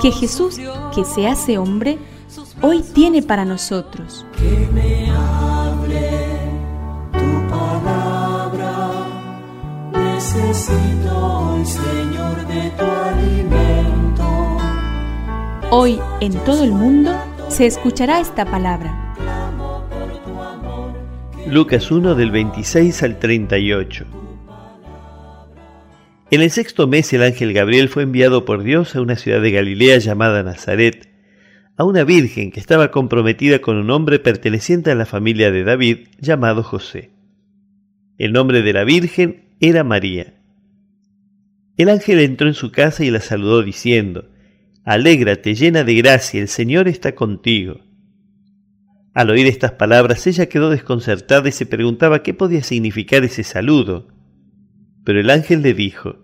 que Jesús, que se hace hombre, hoy tiene para nosotros. Que me hable tu palabra, necesito hoy, Señor, de tu alimento. Hoy en todo el mundo se escuchará esta palabra. Lucas 1 del 26 al 38. En el sexto mes el ángel Gabriel fue enviado por Dios a una ciudad de Galilea llamada Nazaret, a una virgen que estaba comprometida con un hombre perteneciente a la familia de David llamado José. El nombre de la virgen era María. El ángel entró en su casa y la saludó diciendo, Alégrate llena de gracia, el Señor está contigo. Al oír estas palabras ella quedó desconcertada y se preguntaba qué podía significar ese saludo. Pero el ángel le dijo,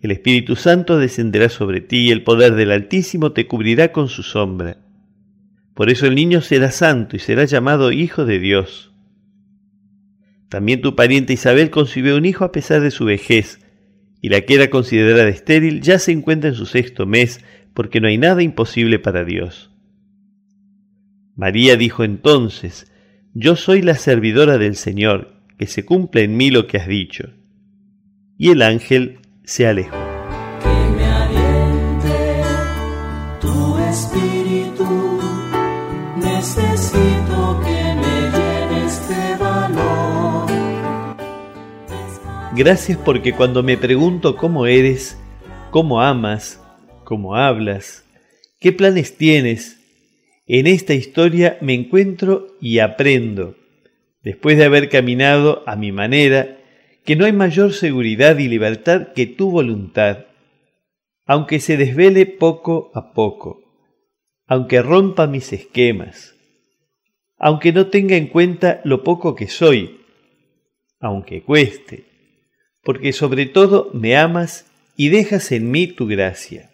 el Espíritu Santo descenderá sobre ti y el poder del Altísimo te cubrirá con su sombra. Por eso el niño será santo y será llamado Hijo de Dios. También tu pariente Isabel concibió un hijo a pesar de su vejez, y la que era considerada estéril ya se encuentra en su sexto mes, porque no hay nada imposible para Dios. María dijo entonces, yo soy la servidora del Señor, que se cumpla en mí lo que has dicho. Y el ángel se alejó. Que me aliente tu espíritu, necesito que me llene este valor. Gracias porque cuando me pregunto cómo eres, cómo amas, cómo hablas, qué planes tienes, en esta historia me encuentro y aprendo, después de haber caminado a mi manera, que no hay mayor seguridad y libertad que tu voluntad, aunque se desvele poco a poco, aunque rompa mis esquemas, aunque no tenga en cuenta lo poco que soy, aunque cueste, porque sobre todo me amas y dejas en mí tu gracia.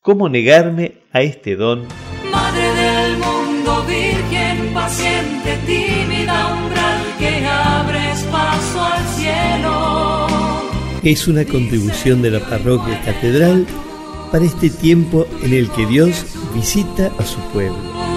¿Cómo negarme a este don? Madre del Es una contribución de la parroquia catedral para este tiempo en el que Dios visita a su pueblo.